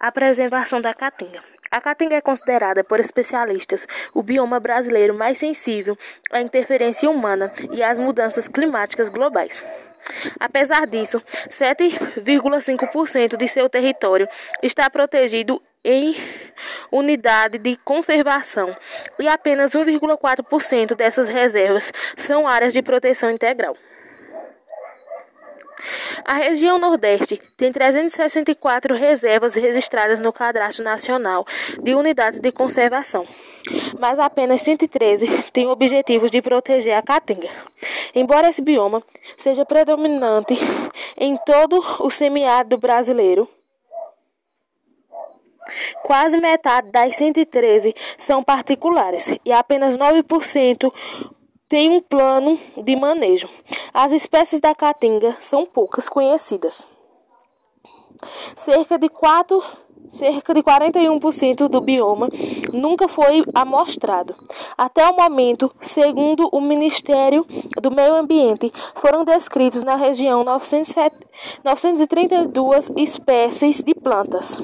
A preservação da caatinga. A caatinga é considerada por especialistas o bioma brasileiro mais sensível à interferência humana e às mudanças climáticas globais. Apesar disso, 7,5% de seu território está protegido em unidade de conservação e apenas 1,4% dessas reservas são áreas de proteção integral. A região Nordeste tem 364 reservas registradas no Cadastro Nacional de Unidades de Conservação, mas apenas 113 têm objetivos de proteger a caatinga. Embora esse bioma seja predominante em todo o semiárido brasileiro, Quase metade das 113 são particulares e apenas 9% tem um plano de manejo. As espécies da caatinga são poucas conhecidas. Cerca de 4 cerca de 41% do bioma nunca foi amostrado. Até o momento, segundo o Ministério do Meio Ambiente, foram descritos na região 932 espécies de plantas.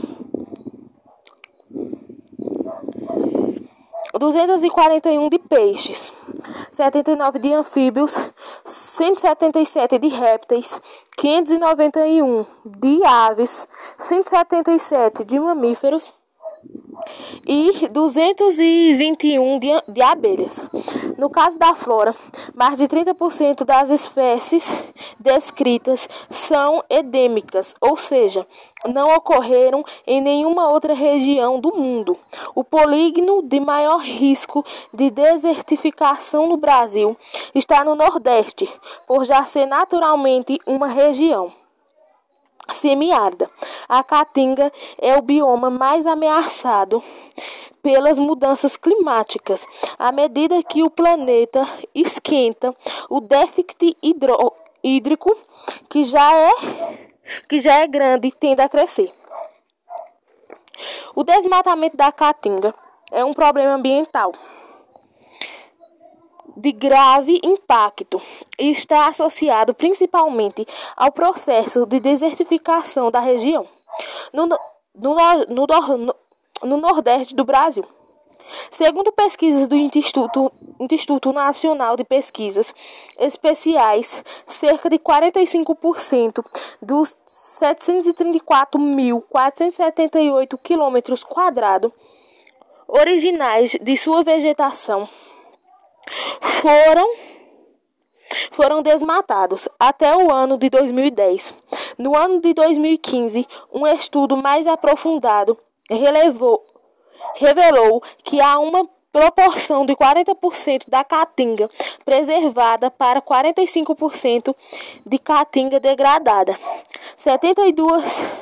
241 de peixes, 79 de anfíbios, 177 de répteis, 591 de aves, 177 de mamíferos e 221 de, de abelhas. No caso da flora, mais de 30% das espécies descritas são endêmicas, ou seja, não ocorreram em nenhuma outra região do mundo. O polígono de maior risco de desertificação no Brasil está no Nordeste, por já ser naturalmente uma região semiárida. A Caatinga é o bioma mais ameaçado pelas mudanças climáticas. À medida que o planeta esquenta, o déficit hidro, hídrico, que já é que já é grande, tende a crescer. O desmatamento da caatinga é um problema ambiental de grave impacto e está associado principalmente ao processo de desertificação da região no, no, no, no, no Nordeste do Brasil. Segundo pesquisas do Instituto, Instituto Nacional de Pesquisas Especiais, cerca de 45% dos 734.478 quilômetros quadrados originais de sua vegetação foram foram desmatados até o ano de 2010. No ano de 2015, um estudo mais aprofundado relevou revelou que há uma proporção de 40% da caatinga preservada para 45% de caatinga degradada. 7,2%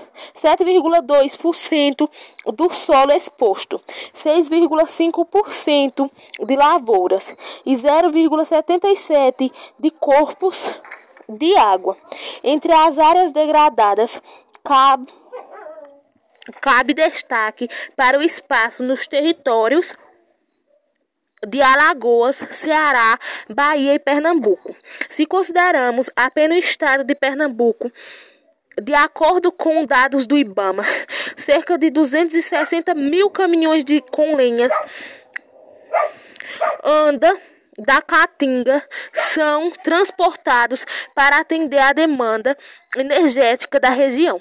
do solo exposto, 6,5% de lavouras e 0,77% de corpos de água. Entre as áreas degradadas, cabe Cabe destaque para o espaço nos territórios de Alagoas, Ceará, Bahia e Pernambuco. Se consideramos apenas o estado de Pernambuco, de acordo com dados do IBAMA, cerca de 260 mil caminhões de, com lenhas anda da Caatinga são transportados para atender a demanda energética da região.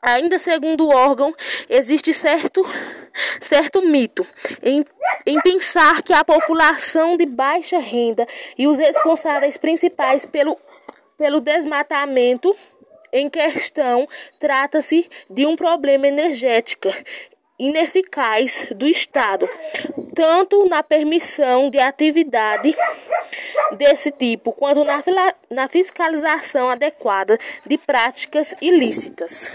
Ainda segundo o órgão, existe certo, certo mito em, em pensar que a população de baixa renda e os responsáveis principais pelo, pelo desmatamento em questão trata-se de um problema energético ineficaz do Estado, tanto na permissão de atividade desse tipo, quanto na, fiscalização adequada de práticas ilícitas.